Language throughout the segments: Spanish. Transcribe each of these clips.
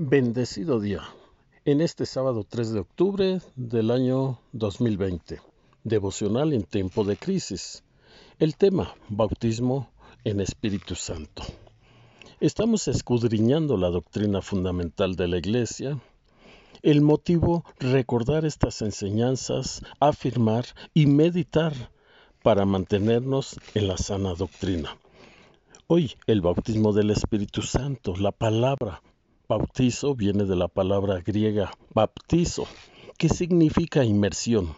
Bendecido día. En este sábado 3 de octubre del año 2020. Devocional en tiempo de crisis. El tema, bautismo en Espíritu Santo. Estamos escudriñando la doctrina fundamental de la Iglesia. El motivo, recordar estas enseñanzas, afirmar y meditar para mantenernos en la sana doctrina. Hoy el bautismo del Espíritu Santo, la palabra Bautizo viene de la palabra griega baptizo, que significa inmersión.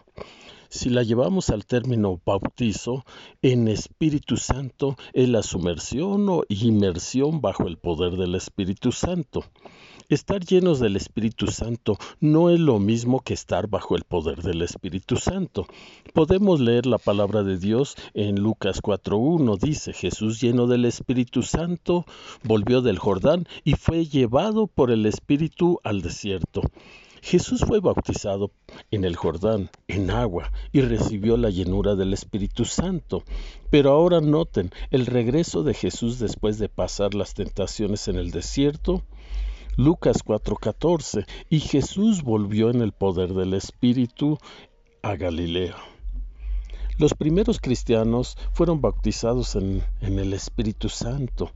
Si la llevamos al término bautizo, en Espíritu Santo es la sumersión o inmersión bajo el poder del Espíritu Santo. Estar llenos del Espíritu Santo no es lo mismo que estar bajo el poder del Espíritu Santo. Podemos leer la palabra de Dios en Lucas 4.1. Dice, Jesús lleno del Espíritu Santo volvió del Jordán y fue llevado por el Espíritu al desierto. Jesús fue bautizado en el Jordán, en agua, y recibió la llenura del Espíritu Santo. Pero ahora noten el regreso de Jesús después de pasar las tentaciones en el desierto Lucas 4:14, y Jesús volvió en el poder del Espíritu a Galilea. Los primeros cristianos fueron bautizados en, en el Espíritu Santo.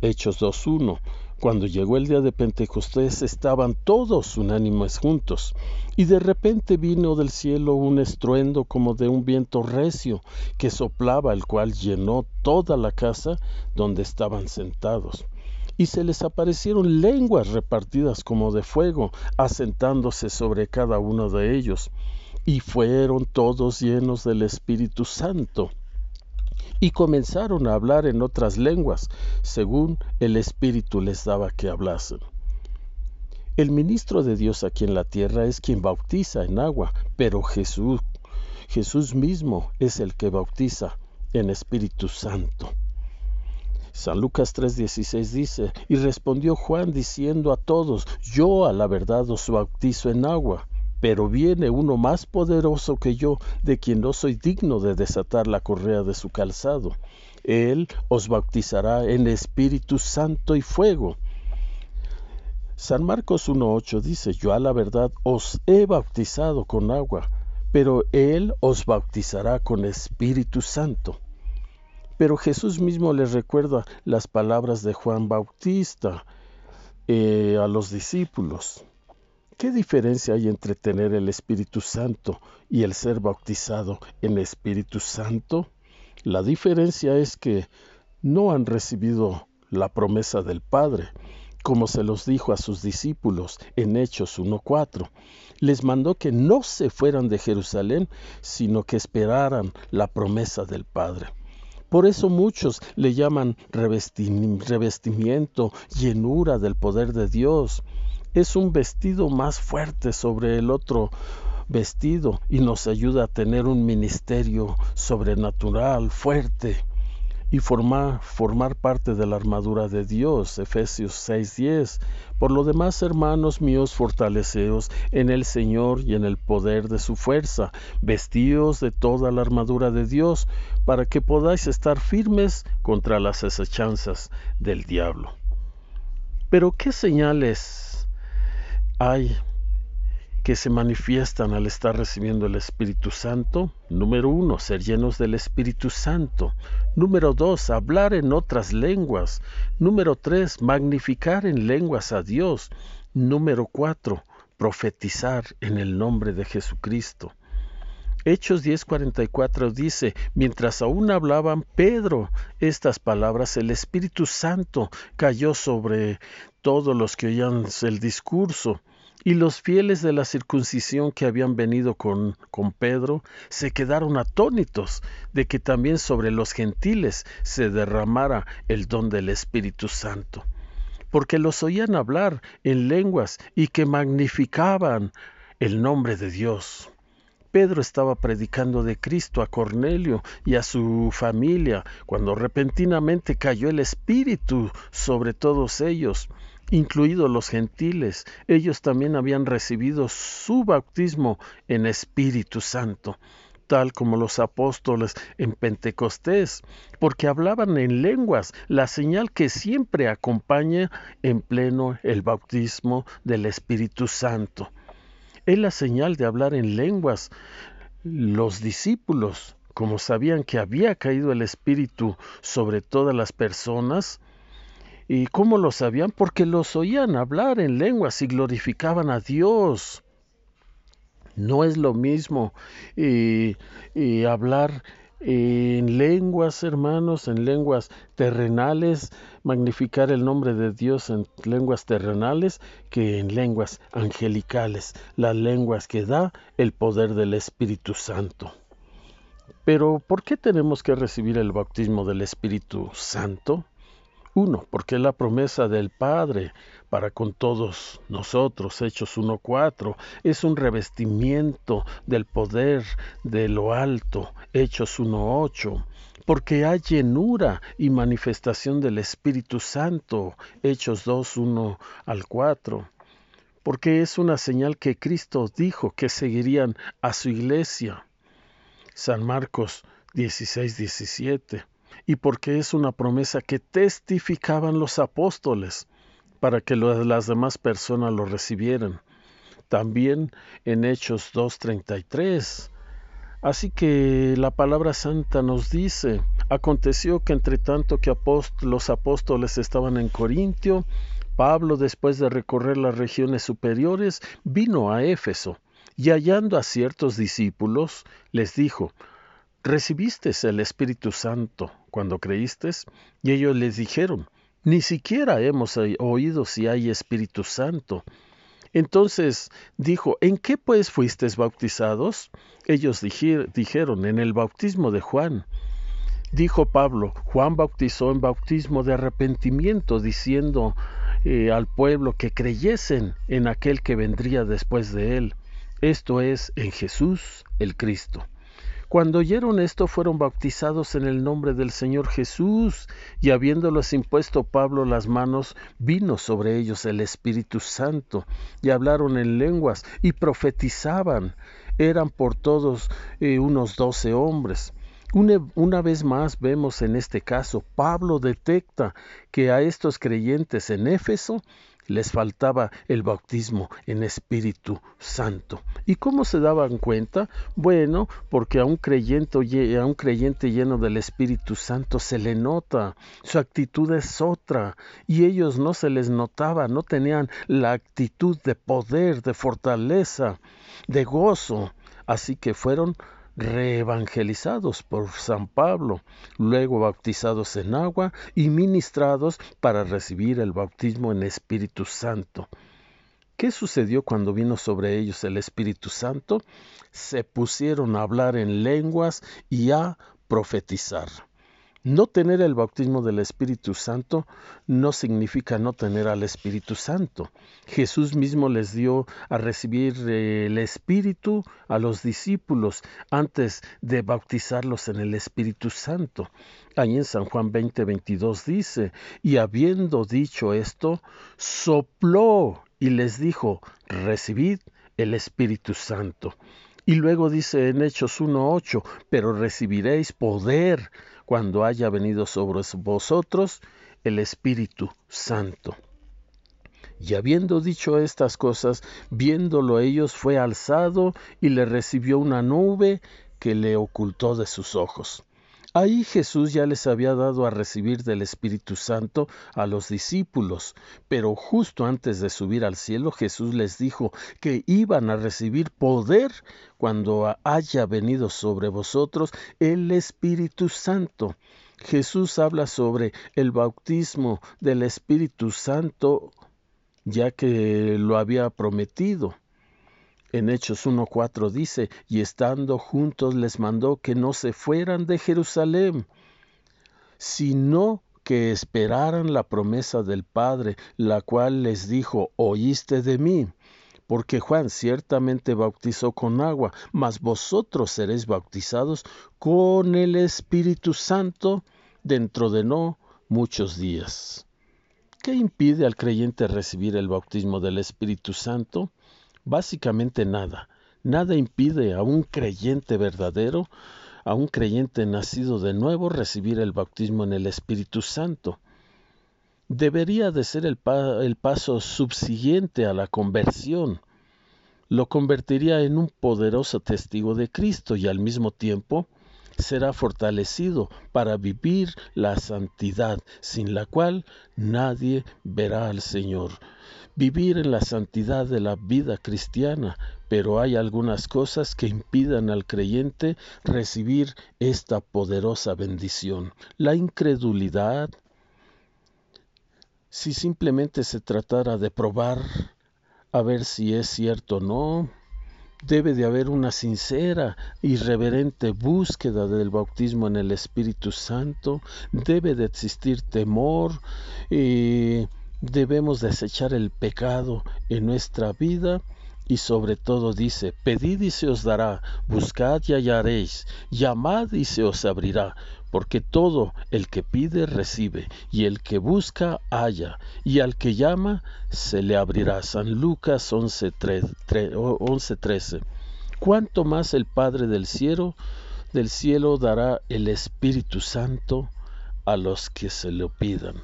Hechos 2.1. Cuando llegó el día de Pentecostés estaban todos unánimes juntos, y de repente vino del cielo un estruendo como de un viento recio que soplaba, el cual llenó toda la casa donde estaban sentados. Y se les aparecieron lenguas repartidas como de fuego, asentándose sobre cada uno de ellos, y fueron todos llenos del Espíritu Santo, y comenzaron a hablar en otras lenguas, según el Espíritu les daba que hablasen. El ministro de Dios aquí en la tierra es quien bautiza en agua, pero Jesús, Jesús mismo es el que bautiza en Espíritu Santo. San Lucas 3:16 dice, y respondió Juan diciendo a todos, yo a la verdad os bautizo en agua, pero viene uno más poderoso que yo, de quien no soy digno de desatar la correa de su calzado. Él os bautizará en Espíritu Santo y fuego. San Marcos 1.8 dice, yo a la verdad os he bautizado con agua, pero Él os bautizará con Espíritu Santo. Pero Jesús mismo les recuerda las palabras de Juan Bautista eh, a los discípulos. ¿Qué diferencia hay entre tener el Espíritu Santo y el ser bautizado en Espíritu Santo? La diferencia es que no han recibido la promesa del Padre, como se los dijo a sus discípulos en Hechos 1.4. Les mandó que no se fueran de Jerusalén, sino que esperaran la promesa del Padre. Por eso muchos le llaman revestimiento, llenura del poder de Dios. Es un vestido más fuerte sobre el otro vestido y nos ayuda a tener un ministerio sobrenatural, fuerte y formar, formar parte de la armadura de Dios. Efesios 6:10. Por lo demás, hermanos míos, fortaleceos en el Señor y en el poder de su fuerza, vestíos de toda la armadura de Dios, para que podáis estar firmes contra las acechanzas del diablo. Pero ¿qué señales hay que se manifiestan al estar recibiendo el Espíritu Santo. Número uno, ser llenos del Espíritu Santo. Número dos, hablar en otras lenguas. Número tres, magnificar en lenguas a Dios. Número cuatro, profetizar en el nombre de Jesucristo. Hechos 10:44 dice, mientras aún hablaban Pedro estas palabras, el Espíritu Santo cayó sobre todos los que oían el discurso y los fieles de la circuncisión que habían venido con, con Pedro se quedaron atónitos de que también sobre los gentiles se derramara el don del Espíritu Santo, porque los oían hablar en lenguas y que magnificaban el nombre de Dios. Pedro estaba predicando de Cristo a Cornelio y a su familia cuando repentinamente cayó el Espíritu sobre todos ellos incluidos los gentiles. Ellos también habían recibido su bautismo en Espíritu Santo. tal como los apóstoles en Pentecostés, porque hablaban en lenguas, la señal que siempre acompaña en pleno el bautismo del Espíritu Santo. Es la señal de hablar en lenguas. Los discípulos, como sabían que había caído el Espíritu sobre todas las personas, ¿Y cómo lo sabían? Porque los oían hablar en lenguas y glorificaban a Dios. No es lo mismo hablar en lenguas, hermanos, en lenguas terrenales, magnificar el nombre de Dios en lenguas terrenales que en lenguas angelicales, las lenguas que da el poder del Espíritu Santo. Pero, ¿por qué tenemos que recibir el bautismo del Espíritu Santo? Uno, porque es la promesa del Padre para con todos nosotros, Hechos 1.4, es un revestimiento del poder de lo alto, Hechos 1.8, porque hay llenura y manifestación del Espíritu Santo, Hechos 2.1 al 4 porque es una señal que Cristo dijo que seguirían a su iglesia. San Marcos 16, 17 y porque es una promesa que testificaban los apóstoles para que las demás personas lo recibieran. También en Hechos 2.33. Así que la palabra santa nos dice, aconteció que entre tanto que los apóstoles estaban en Corintio, Pablo, después de recorrer las regiones superiores, vino a Éfeso, y hallando a ciertos discípulos, les dijo, ¿recibiste el Espíritu Santo cuando creíste? Y ellos les dijeron, ni siquiera hemos oído si hay Espíritu Santo. Entonces dijo, ¿en qué pues fuisteis bautizados? Ellos dijeron, en el bautismo de Juan. Dijo Pablo, Juan bautizó en bautismo de arrepentimiento, diciendo eh, al pueblo que creyesen en aquel que vendría después de él, esto es, en Jesús el Cristo. Cuando oyeron esto fueron bautizados en el nombre del Señor Jesús, y habiéndolos impuesto Pablo las manos, vino sobre ellos el Espíritu Santo, y hablaron en lenguas, y profetizaban. Eran por todos eh, unos doce hombres. Una, una, vez más vemos en este caso, Pablo detecta que a estos creyentes en Éfeso les faltaba el bautismo en Espíritu Santo. ¿Y cómo se daban cuenta? Bueno, porque a un creyente, a un creyente lleno del Espíritu Santo se le nota, su actitud es otra, y ellos no se les notaba, no tenían la actitud de poder, de fortaleza, de gozo, así que fueron reevangelizados por San Pablo, luego bautizados en agua y ministrados para recibir el bautismo en Espíritu Santo. ¿Qué sucedió cuando vino sobre ellos el Espíritu Santo? Se pusieron a hablar en lenguas y a profetizar. No tener el bautismo del Espíritu Santo no significa no tener al Espíritu Santo. Jesús mismo les dio a recibir el Espíritu a los discípulos antes de bautizarlos en el Espíritu Santo. Ahí en San Juan 20, 22 dice, y habiendo dicho esto, sopló y les dijo, recibid el Espíritu Santo. Y luego dice en Hechos 1.8, pero recibiréis poder cuando haya venido sobre vosotros el Espíritu Santo. Y habiendo dicho estas cosas, viéndolo ellos, fue alzado y le recibió una nube que le ocultó de sus ojos. Ahí Jesús ya les había dado a recibir del Espíritu Santo a los discípulos, pero justo antes de subir al cielo Jesús les dijo que iban a recibir poder cuando haya venido sobre vosotros el Espíritu Santo. Jesús habla sobre el bautismo del Espíritu Santo ya que lo había prometido. En Hechos 1.4 dice, y estando juntos les mandó que no se fueran de Jerusalén, sino que esperaran la promesa del Padre, la cual les dijo, oíste de mí. Porque Juan ciertamente bautizó con agua, mas vosotros seréis bautizados con el Espíritu Santo dentro de no muchos días. ¿Qué impide al creyente recibir el bautismo del Espíritu Santo? Básicamente nada. Nada impide a un creyente verdadero, a un creyente nacido de nuevo, recibir el bautismo en el Espíritu Santo. Debería de ser el, el paso subsiguiente a la conversión. Lo convertiría en un poderoso testigo de Cristo y al mismo tiempo será fortalecido para vivir la santidad, sin la cual nadie verá al Señor. Vivir en la santidad de la vida cristiana, pero hay algunas cosas que impidan al creyente recibir esta poderosa bendición. La incredulidad, si simplemente se tratara de probar a ver si es cierto o no, debe de haber una sincera y reverente búsqueda del bautismo en el Espíritu Santo, debe de existir temor y debemos desechar el pecado en nuestra vida y sobre todo dice, pedid y se os dará, buscad y hallaréis, llamad y se os abrirá, porque todo el que pide recibe, y el que busca halla, y al que llama se le abrirá. San Lucas 11:13. ¿Cuánto más el Padre del cielo, del cielo dará el Espíritu Santo a los que se lo pidan?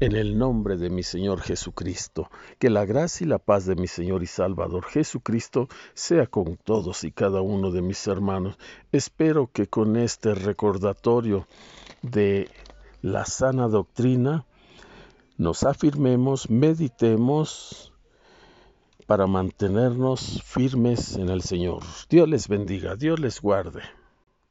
En el nombre de mi Señor Jesucristo, que la gracia y la paz de mi Señor y Salvador Jesucristo sea con todos y cada uno de mis hermanos. Espero que con este recordatorio de la sana doctrina nos afirmemos, meditemos para mantenernos firmes en el Señor. Dios les bendiga, Dios les guarde.